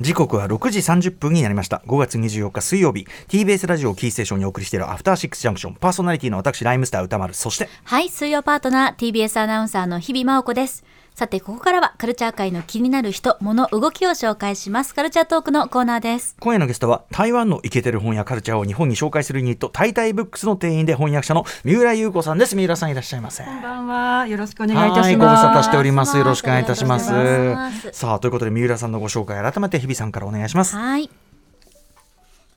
時刻は6時30分になりました。5月24日水曜日。TBS ラジオキーステーションにお送りしているアフターシックスジャンクション。パーソナリティの私ライムスター歌丸。そしてはい水曜パートナー TBS アナウンサーの日々真央子です。さてここからはカルチャー界の気になる人物動きを紹介します。カルチャートークのコーナーです。今夜のゲストは台湾のイケてる本やカルチャーを日本に紹介するユニットタイタイブックスの店員で翻訳者の三浦優子さんです。三浦さんいらっしゃいませ。こんばんはよろしくお願いいたしご無ます沙汰しております。よろしくお願いいたします。さあということで三浦さんのご紹介改めて日々さんからお願いします。はい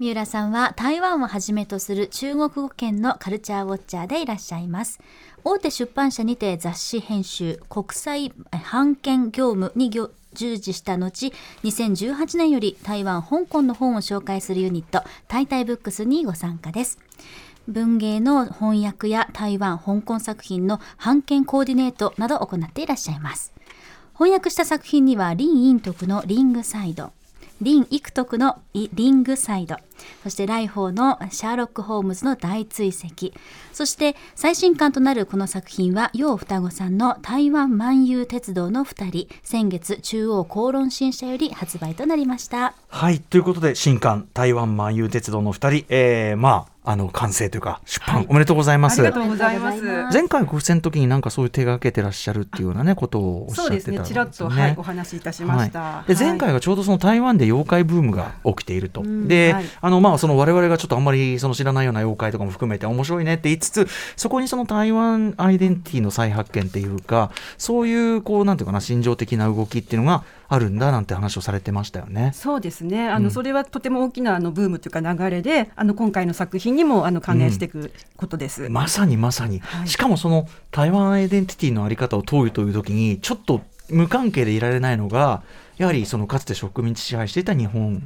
三浦さんは台湾をはじめとする中国語圏のカルチャーウォッチャーでいらっしゃいます。大手出版社にて雑誌編集国際版権業務に業従事した後2018年より台湾香港の本を紹介するユニットタイタイブックスにご参加です。文芸の翻訳や台湾香港作品の版権コーディネートなどを行っていらっしゃいます。翻訳した作品には林陰徳のリングサイド林育徳のリングサイド。そして来訪のシャーロック・ホームズの大追跡。そして最新刊となるこの作品は楊双子さんの台湾万有鉄道の2人。先月中央公論新社より発売となりました。はいということで新刊台湾万有鉄道の2人。えー、まああの完成というか出版、おめでとうございます。ありがとうございます。前回ご出演の時になんかそういう手がけてらっしゃるっていうようなねことをおっしゃってたんですよね。ちらっと、はい、お話しいたしました、はい、で前回はがちょうどその台湾で妖怪ブームが起きていると、で、はい。あのまあその我々がちょっとあんまりその知らないような妖怪とかも含めて面白いねって言いつつそこにその台湾アイデンティティの再発見っていうかそういうこうなんていうかな心情的な動きっていうのがあるんだなんて話をされてましたよね。い。そうですね。あの、うん。それはとても大きなあのブームというか流れであの今回の作品にもあの関連していくことです、まさにまさに、はい。しかもその台湾アイデンティティのあり方を問うという時にちょっと無関係でいられないのがやはりそのかつて植民地支配していた日本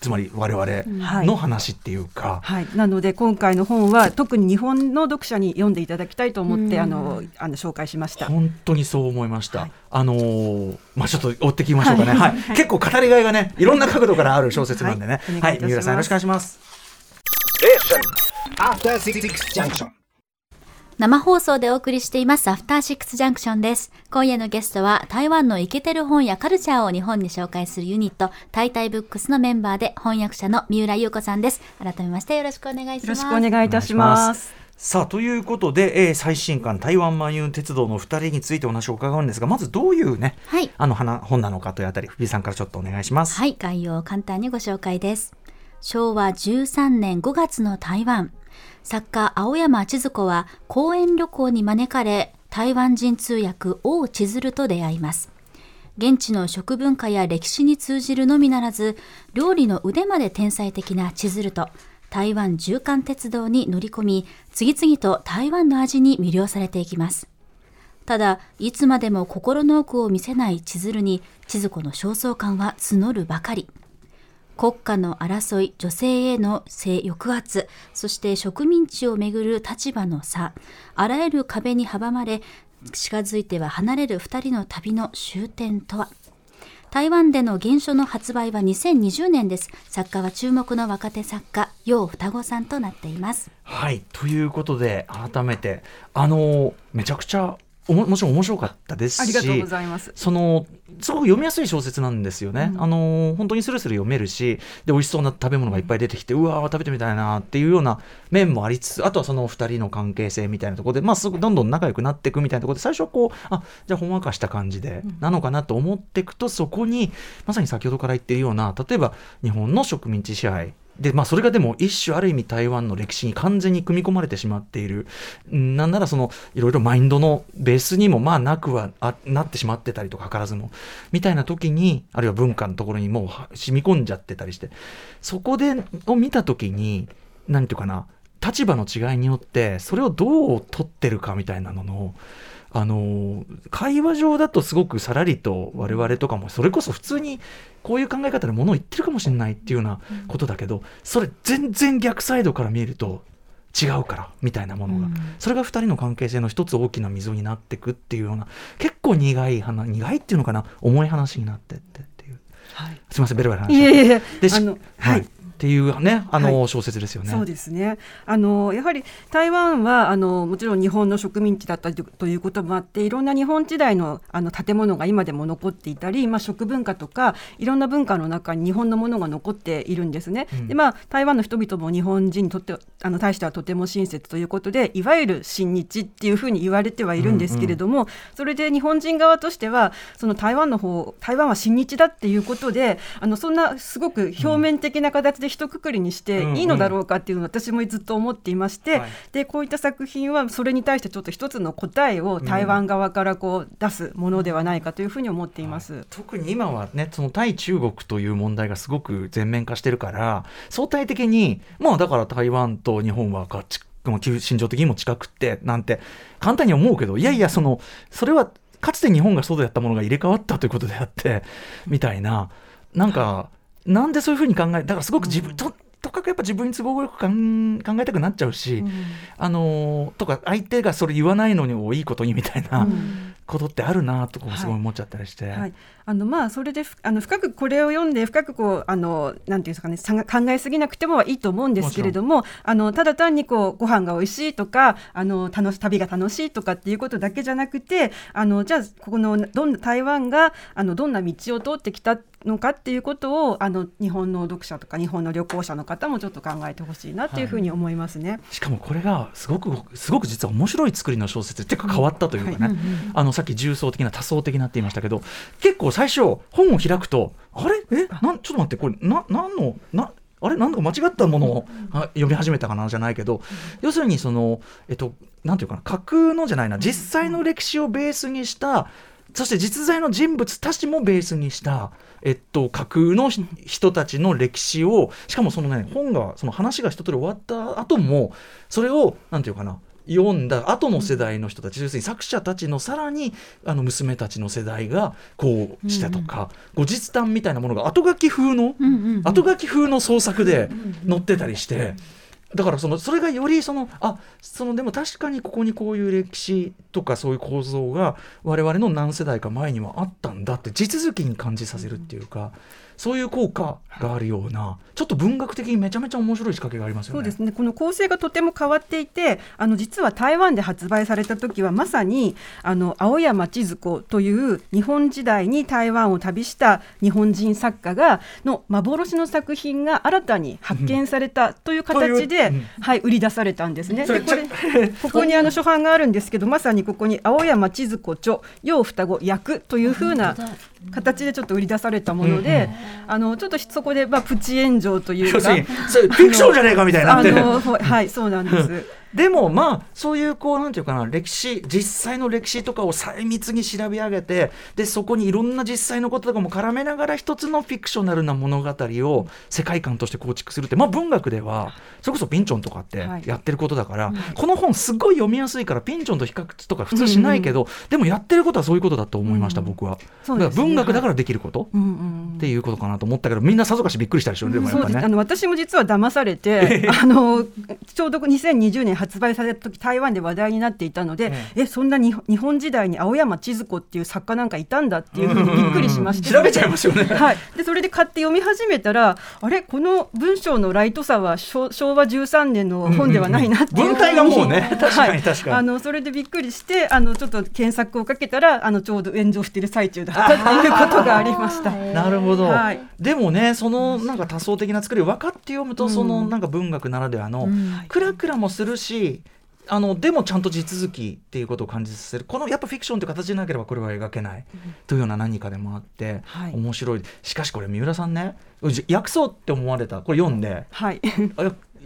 つまり我々の話っていうか、はい、なので今回の本は特に日本の読者に読んでいただきたいと思って、うんあのあの紹介しました。本当にそう思いました。はいあのーまあちょっと追っていきましょうかね。は。はいい結構語りがいがね、いろんな角度からある小説なんでね。はい三浦さんよろしくお願いします。Junction. 生放送でお送りしていますアフターシックスジャンクションです今夜のゲストは台湾のイケてる本やカルチャーを日本に紹介するユニットタイタイブックスのメンバーで翻訳者の三浦優子さんです改めましてよろしくお願いしよろますしくお願いいたします。さあということで、えー最新刊台湾万有鉄道の二人についてお話を伺うんですが、まずどういうね、はいあの花本なのかというあたり、藤井さんからちょっとお願いします。はい、概要を簡単にご紹介です。昭和13年5月の台湾。作家青山千鶴子は講演旅行に招かれ、台湾人通訳王千鶴と出会います。現地の食文化や歴史に通じるのみならず、料理の腕まで天才的な千鶴と、台湾縦貫鉄道に乗り込み、次々と台湾の味に魅了されていきます。ただ、いつまでも心の奥を見せない千鶴に、千鶴子の焦燥感は募るばかり。国家の争い、女性への性抑圧、そして植民地をめぐる立場の差、あらゆる壁に阻まれ、近づいては離れる二人の旅の終点とは。台湾での原書の発売は2020年です。作家は注目の若手作家、楊双子さんとなっています。はい、ということで改めてあのめちゃくちゃおももちろん面白かったですし、ありがとうございます。そのすごく読みやすい小説なんですよね。あの本当にスルスル読めるしで美味しそうな食べ物がいっぱい出てきて、うわー食べてみたいなっていうような面もありつつあとはその2人の関係性みたいなところで、まあ、すぐどんどん仲良くなっていくみたいなところで最初はこうあじゃあほんわかした感じで、なのかなと思っていくとそこにまさに先ほどから言ってるような例えば日本の植民地支配でまあ、それがでも一種ある意味台湾の歴史に完全に組み込まれてしまっている。なんならそのいろいろマインドのベースにもまあなくはあなってしまってたりとか図らずもみたいな時にあるいは文化のところにもう染み込んじゃってたりしてそこでを見た時に何ていうかな立場の違いによってそれをどう取ってるかみたいなののあの会話上だとすごくさらりと我々とかもそれこそ普通にこういう考え方でものを言ってるかもしれないっていうようなことだけどそれ全然逆サイドから見えると違うからみたいなものが、うん。それが2人の関係性の一つ大きな溝になっていくっていうような結構苦い話苦いっていうのかな重い話になってってっていう。はい。すみませんベラベラ話。しいえいえ。でしあのはい。っていうねあの、小説ですよね。そうですねあのやはり台湾はあのもちろん日本の植民地だったということもあっていろんな日本時代のあの建物が今でも残っていたり、まあ、食文化とかいろんな文化の中に日本のものが残っているんですね。うん、でまあ台湾の人々も日本人にとってあの対してはとても親切ということでいわゆる親日っていうふうに言われてはいるんですけれども、うんうん、それで日本人側としてはその台湾の方台湾は親日だっていうことであのそんなすごく表面的な形で一括りにしていいのだろうかっていうのを私もずっと思っていまして、でこういった作品はそれに対してちょっと一つの答えを台湾側からこう出すものではないかというふうに思っています。特に今はねその対中国という問題がすごく全面化してるから相対的にまあだから台湾と日本は合致心情的にも近くってなんて簡単に思うけどいやいやそのそれはかつて日本がそうであったものが入れ替わったということであってみたいななんかなんでそういうふうに考えだからすごく自分と、とかくやっぱ自分に都合よく考えたくなっちゃうし、うん、あのとか相手がそれ言わないのにいいことにみたいなことってあるなとすごい思っちゃったりして。はい。はい、あのまあそれであの深くこれを読んで深くこうあのなんていうんですかね考えすぎなくてもいいと思うんですけれどもあのただ単にこうご飯が美味しいとかあの楽し旅が楽しいとかっていうことだけじゃなくてあのじゃあここのどんな台湾があのどんな道を通ってきたのかっていうことをあの日本の読者とか日本の旅行者の方もちょっと考えてほしいなっていうふうに思いますね、はい、しかもこれがすごくすごく実は面白い作りの小説っていうか変わったというかね、はい。あのさっき重層的な多層的なって言いましたけど結構最初本を開くとあれ？え？なちょっと待ってこれな何の？な？あれ？なんか間違ったものを読み始めたかな？じゃないけど、要するにその、えっと、なんていうかな？架空のじゃないな。実際の歴史をベースにしたそして実在の人物たちもベースにした、えっと、架空の人たちの歴史をしかもそのね本がその話が一通り終わった後もそれをなんていうかな？読んだ後の世代の人たち、要するに作者たちのさらにあの娘たちの世代がこうしたとか、後日談みたいなものが後書き風の、後書き風の創作で載ってたりして。だからそのそれがよりそのあそのでも確かにここにこういう歴史とかそういう構造が我々の何世代か前にはあったんだって地続きに感じさせるっていうか。そういう効果があるような、ちょっと文学的にめちゃめちゃ面白い仕掛けがありますよね。そうですね。この構成がとても変わっていて、あの実は台湾で発売された時はまさにあの青山千鶴子という日本時代に台湾を旅した日本人作家がの幻の作品が新たに発見されたという形で、うん、はい売り出されたんですね。でこれここにあの初版があるんですけど、まさにここに青山千鶴子著楊双子役というふうな形でちょっと売り出されたもので、あのちょっとそこでまあプチ炎上というか、フィクションじゃねえかみたいなあのはいそうなんです。でもまあそういうこうなんていうかな歴史実際の歴史とかを細密に調べ上げてでそこにいろんな実際のこととかも絡めながら一つのフィクショナルな物語を世界観として構築するってまあ文学ではそれこそピンチョンとかってやってることだから、はい、この本すごい読みやすいからピンチョンと比較とか普通しないけど、うんうん、でもやってることはそういうことだと思いました、うん、僕は、だから文学だからできること、はい、っていうことかなと思ったけどみんなさぞかしびっくりしたでしょ、うん、でもやっぱね。あの私も実は騙されて あのちょうど2020年発売された時台湾で話題になっていたので、えそんなに日本時代に青山千鶴子っていう作家なんかいたんだっていうふうにびっくりしまして、調べちゃいますよね、はい、でそれで買って読み始めたらあれ？この文章のライトさは昭和13年の本ではないなっていう文体がもうね確かに確かに、あのそれでびっくりしてあのちょっと検索をかけたらあのちょうど炎上している最中だったっていうことがありました。なるほど、はい、でもねそのなんか多層的な作りを分かって読むと、そのなんか文学ならではの、クラクラもするしあのでもちゃんと地続きっていうことを感じさせる。このやっぱフィクションという形でなければこれは描けない。というような何かでもあって、はい、面白い。しかしこれ三浦さんね訳そうって思われた。これ読んで、はい、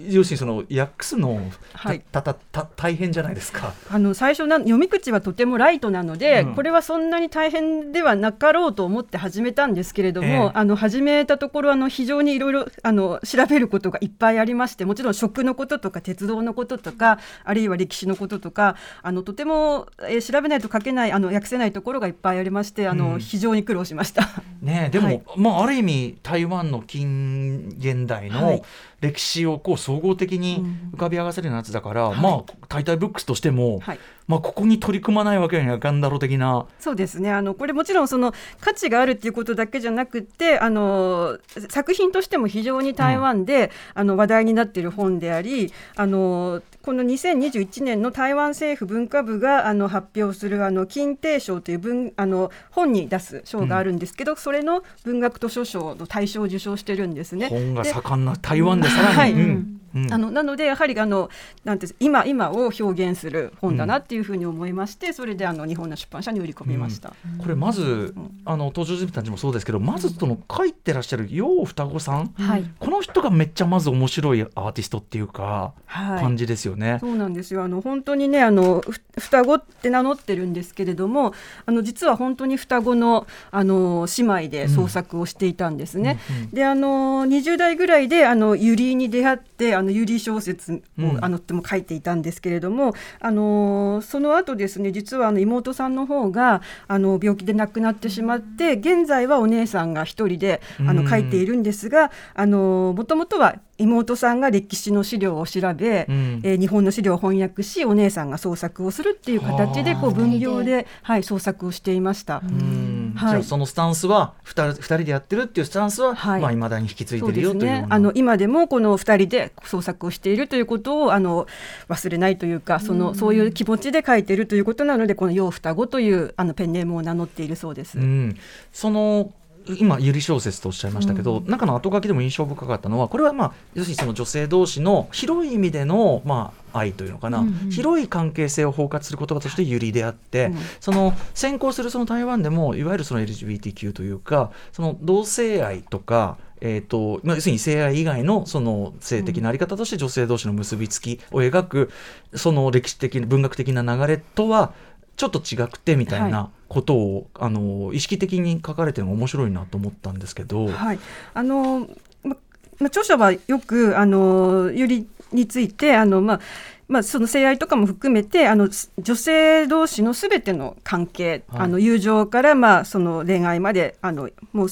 要するにその訳すの、はい、たたた大変じゃないですか。あの最初な読み口はとてもライトなので、うん、これはそんなに大変ではなかろうと思って始めたんですけれども、えー、あの始めたところあの非常にいろいろあの調べることがいっぱいありましてもちろん食のこととか鉄道のこととかあるいは歴史のこととかあのとても、えー、調べないと書けないあの訳せないところがいっぱいありましてあの、うん、非常に苦労しました。ねでも、はい、まあある意味台湾の近現代の、はい。歴史をこう総合的に浮かび上がせるようなやつだから、はい。まあ「タイタイブックス」としても、はい。まあ、ここに取り組まないわけにはいかんだろう的な。そうですね。あのこれもちろんその価値があるっていうことだけじゃなくてあの作品としても非常に台湾で、あの話題になっている本でありあのこの2021年の台湾政府文化部があの発表するあの金定賞という文あの本に出す賞があるんですけど、それの文学図書賞の大賞を受賞してるんですね。本がで盛んな台湾でさらに、はいうんうん。あのなのでやはりあのなんて今今を表現する本だなっていうふうに思いまして、それであの日本の出版社に売り込みました。これまずあの登場人物たちもそうですけどまずその書いてらっしゃる楊双子さんはい。この人がめっちゃまず面白いアーティストっていうかはい。感じですよね。そうなんですよ。あの本当にねあのふ双子って名乗ってるんですけれどもあの実は本当に双子のあの姉妹で創作をしていたんですね。うんうん。であの20代ぐらいであのユリに出会ってあのユリ小説を、うん。あのとも書いていたんですけれどもあのその後ですね実はあの妹さんの方があの病気で亡くなってしまって現在はお姉さんが一人であうん。の書いているんですがあのもともとは妹さんが歴史の資料を調べ、うん。えー日本の資料を翻訳しお姉さんが創作をするっていう形でこうはあ分業で、はい、創作をしていました。うんはい。じゃあそのスタンスは 2, 人でやってるっていうスタンスは、はい。まあ、未だに引き継いそでるうですねよというあの今でもこの2人で創作をしているということをあの忘れないというかその、そういう気持ちで書いているということなのでこの「洋双子」というあのペンネームを名乗っているそうです。うん、その今ゆり小説とおっしゃいましたけど、中の後書きでも印象深かったのはこれはまあ要するにその女性同士の広い意味でのまあ愛というのかな、うんうん広い関係性を包括する言葉としてゆりであって、うんその先行するその台湾でもいわゆるその LGBTQ というかその同性愛とかえーとまあ、要するに性愛以外のその性的なあり方として女性同士の結びつきを描くその歴史的文学的な流れとはちょっと違くてみたいはなことを、あの意識的に書かれてるのが面白いなと思ったんですけど、はい、あのまま著者はよくあのゆりについてあのまあまあ、その性愛とかも含めてあのす女性同士のすべての関係、はい。あの友情から、まあ、その恋愛まであのもう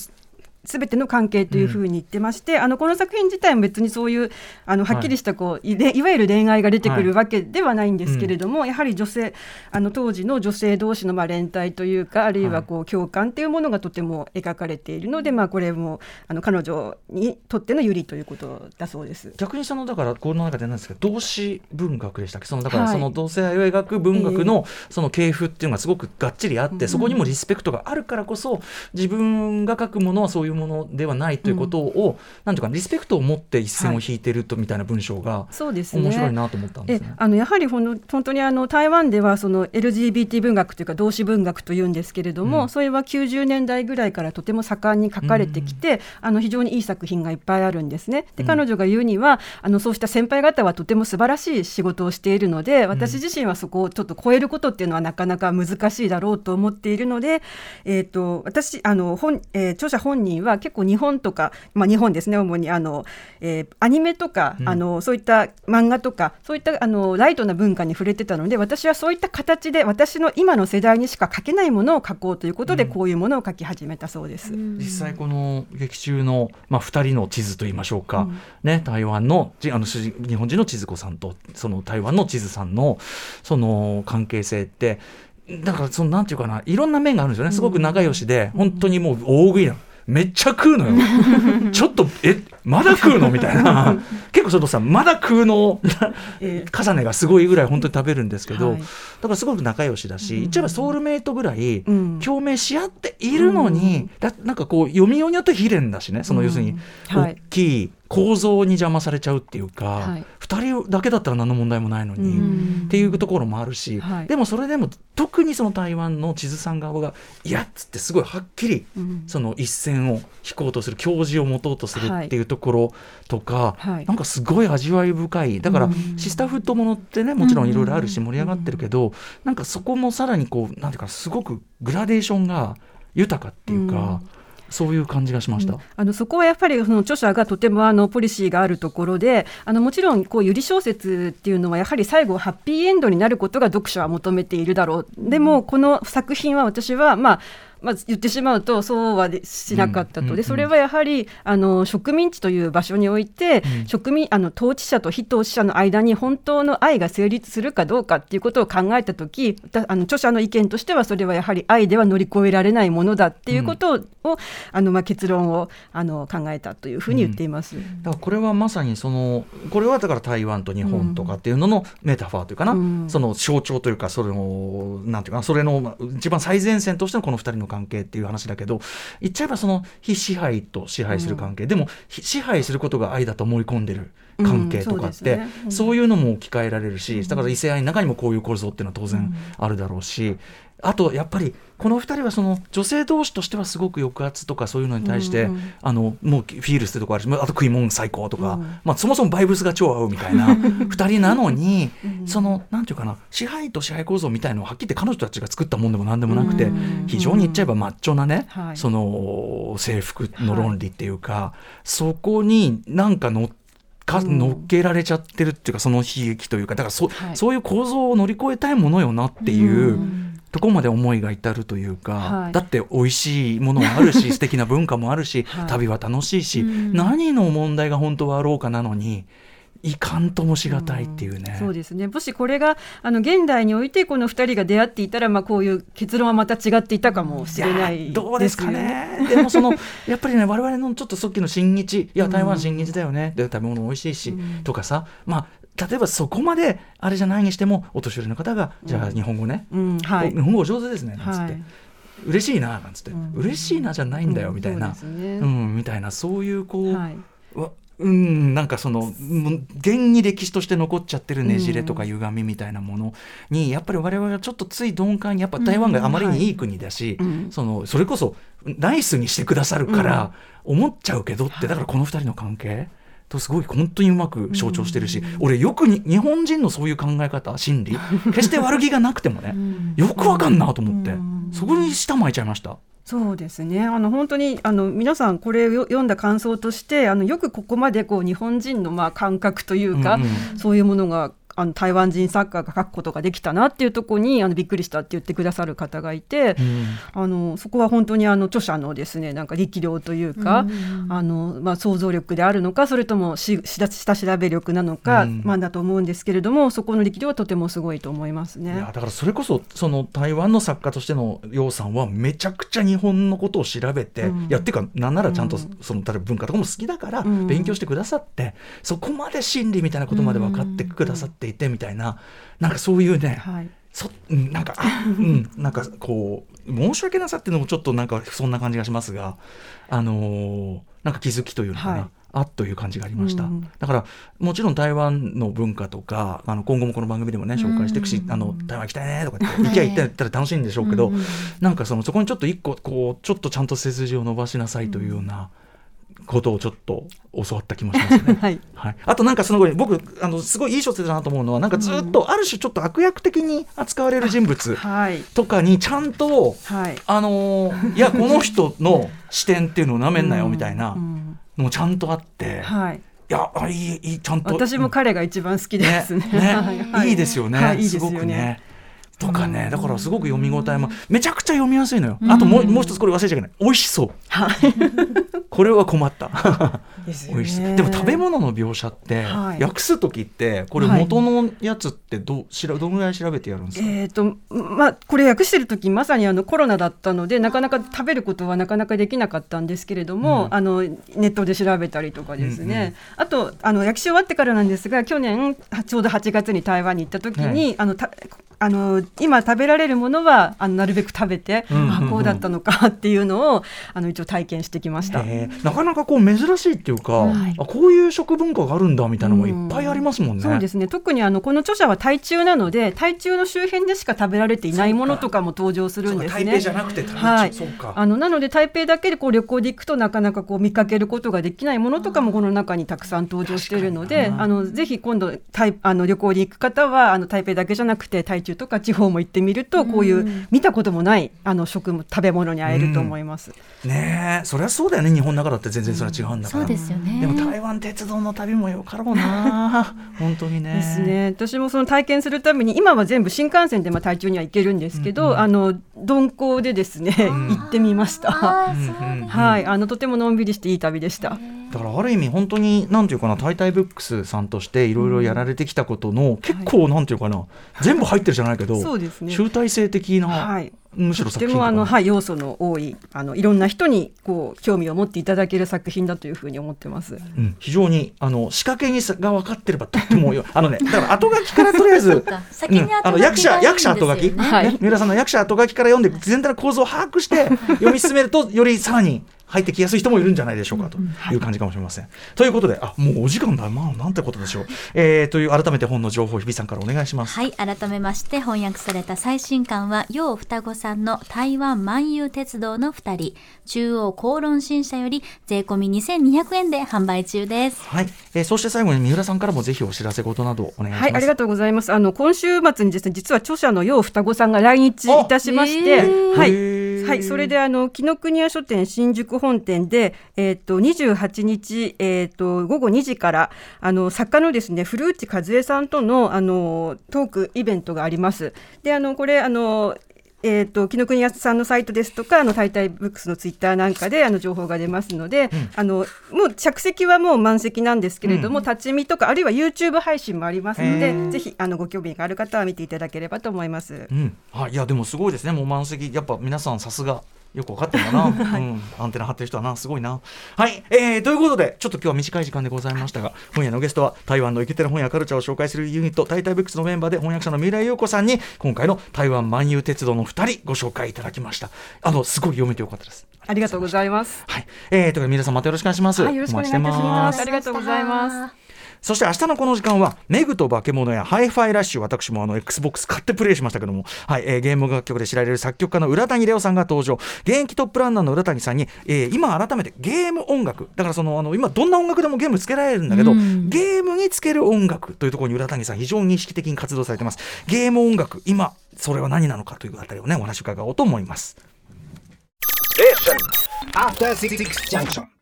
すすべての関係というふうに言ってまして、あのこの作品自体も別にそういうあのはっきりしたこう、いれいわゆる恋愛が出てくるわけではないんですけれども、やはり女性あの当時の女性同士のまあ連帯というかあるいはこう共感というものがとても描かれているので、まあ、これもあの彼女にとっての有利ということだそうです。逆にそのだからこの中でなんですけど同志文学でしたっけ？そのだからはい。その同性愛を描く文学のその系譜っていうのがすごくがっちりあって、うん。そこにもリスペクトがあるからこそ自分が書くものはそういうものではないということを、なんていうかリスペクトを持って一線を引いてるとみたいな文章がそうですね。面白いなと思ったんでえすね。あのやはりほんの本当にあの台湾ではその LGBT 文学というか同志文学というんですけれども、うん。それは90年代ぐらいからとても盛んに書かれてきて、あの非常にいい作品がいっぱいあるんですね。でうん。彼女が言うにはあのそうした先輩方はとても素晴らしい仕事をしているので私自身はそこをちょっと超えることっていうのはなかなか難しいだろうと思っているので、えー、と私あの本、えー著者本人は結構日本とか、まあ、日本ですね主に。あの、えーアニメとか、うん。あのそういった漫画とかそういったあのライトな文化に触れてたので私はそういった形で私の今の世代にしか書けないものを書こうということで、うん。こういうものを書き始めたそうです。実際この劇中の、まあ、2人の地図といいましょうか、うん。ね、台湾のじあの主人日本人の千鶴子さんとその台湾の地図さんのその関係性ってだからそのなんていうかないろんな面があるんですよね。すごく仲良しで、本当にもう大食いなの。めっちゃ食うのよ。ちょっと、え、まだ食うの？みたいな。結構そのさ、まだ食うの え重ねがすごいぐらい本当に食べるんですけど、はい。だからすごく仲良しだし、うん。言っソウルメイトぐらいうん。共鳴し合っているのに、だなんかこう読みようによって非連だしね。その要するに大はい。きい構造に邪魔されちゃうっていうか、はい。2人だけだったら何の問題もないのに、うん。っていうところもあるし、はい。でもそれでも特にその台湾の地図さん側が「いや」っつってすごいはっきりうん。その一線を引こうとする教示を持とうとするはいっていうところとか、はい。なんかすごい味わい深い。だからうん。シスターフットものってねもちろんいろいろあるしうん盛り上がってるけどなんかそこもさらにこうなんていうかすごくグラデーションが豊かっていうか、そういう感じがしました。あのそこはやっぱりその著者がとてもあのポリシーがあるところであのもちろんこうゆり小説っていうのはやはり最後ハッピーエンドになることが読者は求めているだろう。でもこの作品は私はまあまあ、言ってしまうとそうはしなかったと、でそれはやはりあの植民地という場所において、植民あの統治者と非統治者の間に本当の愛が成立するかどうかっていうことを考えた時あの著者の意見としてはそれはやはり愛では乗り越えられないものだっていうことを、うん、あのまあ、結論をあの考えたというふうに言っています、うん、だからこれはまさにそのこれはだから台湾と日本とかっていうののメタファーというかな、うん、その象徴というかそれのなんていうかなそれの一番最前線としてのこの2人の関係っていう話だけど言っちゃえばその非支配と支配する関係、でも支配することが愛だと思い込んでる。関係とかって、うんそうね、そういうのも置き換えられるし、だから異性愛の中にもこういう構造っていうのは当然あるだろうし、あとやっぱりこの2人はその女性同士としてはすごく抑圧とかそういうのに対して、うんうん、あのもうフィールスってとこあるしあと食い物最高とか、うん、まあ、そもそもバイブスが超合うみたいな 2人なのに、そのなんていうかな支配と支配構造みたいのをはっきり言って彼女たちが作ったもんでもなんでもなくて、非常に言っちゃえばマッチョなね、その制服の論理っていうか、はい、そこになんか乗ってか乗っけられちゃってるっていうかその悲劇というかだからそはい、そういう構造を乗り越えたいものよなっていう。とこまで思いが至るというか、はい、だって美味しいものもあるし 素敵な文化もあるし、はい、旅は楽しいし、何の問題が本当はあろうかなのにいかんともしがたいっていうね、うん、そうですね。もしこれがあの現代においてこの2人が出会っていたら、まあ、こういう結論はまた違っていたかもしれない、ね、どうですかね。でもその やっぱりね我々のちょっとさっきの新日いや台湾新日だよね、うん、で食べ物美味しいし、うん、とかさ。まあ例えばそこまであれじゃないにしてもお年寄りの方が、じゃあ日本語ね、はい、日本語上手ですねなんつって。はい。嬉しいななんつって、うん、嬉しいなじゃないんだよみたいな、うん、ね。うん、みたいなそういうこう、はい、うんなんかその現に歴史として残っちゃってるねじれとか歪みみたいなものに、やっぱり我々はちょっとつい鈍感にやっぱ台湾があまりにいい国だし、そのそれこそナイスにしてくださるから思っちゃうけどって、だからこの2人の関係とすごい本当にうまく象徴してるし、俺よく日本人のそういう考え方心理 決して悪気がなくてもね、よくわかんなと思って、そこに舌巻いちゃいました。そうですね。あの本当にあの皆さんこれを読んだ感想としてあのよくここまでこう日本人のまあ感覚というか、うんうん、そういうものがあの台湾人作家が書くことができたなっていうところにあのびっくりしたって言ってくださる方がいて、うん、あのそこは本当にあの著者のですねなんか力量というか、うん、あのまあ、想像力であるのかそれともし下調べ力なのか、うん、まあ、だと思うんですけれどもそこの力量はとてもすごいと思いますね。いやだからそれこそその台湾の作家としての楊さんはめちゃくちゃ日本のことを調べて、いやっていうかなんならちゃんとその例えば文化とかも好きだから勉強してくださって、そこまで心理みたいなことまで分かってくださっていてみたいな。なんかそういうね、はい、そなんかうん、なんか こう申し訳なさっていうのもちょっとなんかそんな感じがしますが、あのー、なんか気づきというのかな。はい。あっという感じがありました、うん、だからもちろん台湾の文化とかあの今後もこの番組でもね紹介していくし、うん、あの台湾行きたいねとかって行きゃ行ったら楽しいんでしょうけど、うん、なんかそのそこにちょっと一個こうちょっとちゃんと背筋を伸ばしなさいというような、ことをちょっと教わった気もしますね。はい、はい、あとなんかその僕あのすごいいい小説だなと思うのはなんかずっとある種ちょっと悪役的に扱われる人物とかにちゃんと、はい、あの いやこの人の視点っていうのをなめんなよみたいなのもちゃんとあって。はい。いやあいいいいちゃんと。私も彼が一番好きですね。ね。ね。い。い。ですよね。はい、いいすごくね。とかね、だからすごく読み応えもめちゃくちゃ読みやすいのよ。あともうもう一つこれ忘れちゃいけない。美味しそう。これは困った。美味しい。でも食べ物の描写って、訳す時ってこれ元のやつってどしらどのぐらい調べてやるんですか？えっ、とまあこれ訳してる時まさにあのコロナだったのでなかなか食べることはなかなかできなかったんですけれども、あのネットで調べたりとかですね。あとあの訳し終わってからなんですが去年ちょうど8月に台湾に行った時に、あのたあの今食べられるものはあのなるべく食べて、うんうんうん、あこうだったのかっていうのをあの一応体験してきました。なかなかこう珍しいっていうか、はい、あこういう食文化があるんだみたいなのもいっぱいありますもんね。うん、そうですね。特にあのこの著者は台中なので台中の周辺でしか食べられていないものとかも登場するんですね。台北じゃなくてはい、あのなので台北だけでこう旅行で行くとなかなかこう見かけることができないものとかもこの中にたくさん登場しているのであのぜひ今度台あの旅行に行く方はあの台北だけじゃなくて台中とか地方も行ってみるとこういう見たこともないあの食食べ物に会えると思います。ねねえ。そりゃそうだよね。日本の中だって全然それは違うんだから、そうですよね。でも台湾鉄道の旅もよかろうな。本当にね。ですね。私もその体験するために今は全部新幹線でまあ台中には行けるんですけど、うんうんあの鈍行でですね、行ってみました。はい、あのとてものんびりしていい旅でした。だからある意味本当になんていうかな「タイタイブックス」さんとしていろいろやられてきたことの、結構なんていうかな全部入ってるじゃないけどそうですね。集大成的な、はい。むしろとてもあの、作品とかね。はい、要素の多いあのいろんな人にこう興味を持っていただける作品だというふうに思ってます。うん、非常にあの仕掛けにさが分かってればとってもよあのねだから後書きからとりあえず あの後書き役者役者後書き、はい。ね、三浦さんの役者後書きから読んで全体の構造を把握して読み進めるとよりさらに入ってきやすい人もいるんじゃないでしょうかとい。う感じかもしれません。ということであもうお時間だ。まあなんてことでしょう。えー、という改めて本の情報日比さんからお願いします。はい改めまして翻訳された最新刊は楊双子さんの台湾万有鉄道の二人中央公論新社より税込み2200円で販売中ですはい、えー、そして最後に三浦さんからもぜひお知らせ事などお願いします。はい、ありがとうございます。あの今週末にですね、実は著者の楊双子さんが来日いたしまして、はい。はい、それであの紀ノ国屋書店新宿本店で、えっ、と28日、えっ、と午後2時からあの作家のですね古内和恵さんとのあのトークイベントがあります。で、あのこれあのえー、と紀ノ国屋さんのサイトですとかあのタイタイブックスのツイッターなんかであの情報が出ますので、あのもう着席はもう満席なんですけれども、立ち見とかあるいは YouTube 配信もありますのでぜひあのご興味がある方は見ていただければと思います。うん、はい、いやでもすごいですね、もう満席、やっぱ皆さんさすが。よく分かってるんだな、うん、アンテナ張ってる人はな、すごいな。はい、えー、ということで、ちょっと今日は短い時間でございましたが、今夜のゲストは台湾のイケてる本やカルチャーを紹介するユニット、タイタイブックスのメンバーで翻訳者の三浦優子さんに、今回の台湾万有鉄道の2人ご紹介いただきました。あの、すごい読めてよかったです。ありがとうございます。はい、えー、ということで皆さんまたよろしくお願いします。はいよろしくお願いしますありがとうございますそして明日のこの時間は、メグと化け物やハイファイラッシュ、私もあの XBOX 買ってプレイしましたけども、はい、えーゲーム楽曲で知られる作曲家の裏谷玲央さんが登場。現役トップランナーの裏谷さんに、えー今改めてゲーム音楽、だからその、あの、今どんな音楽でもゲームつけられるんだけど、うんゲームにつける音楽というところに裏谷さん非常に意識的に活動されてます。ゲーム音楽、今、それは何なのかというあたりをね、お話を伺おうと思います。After Six Junction.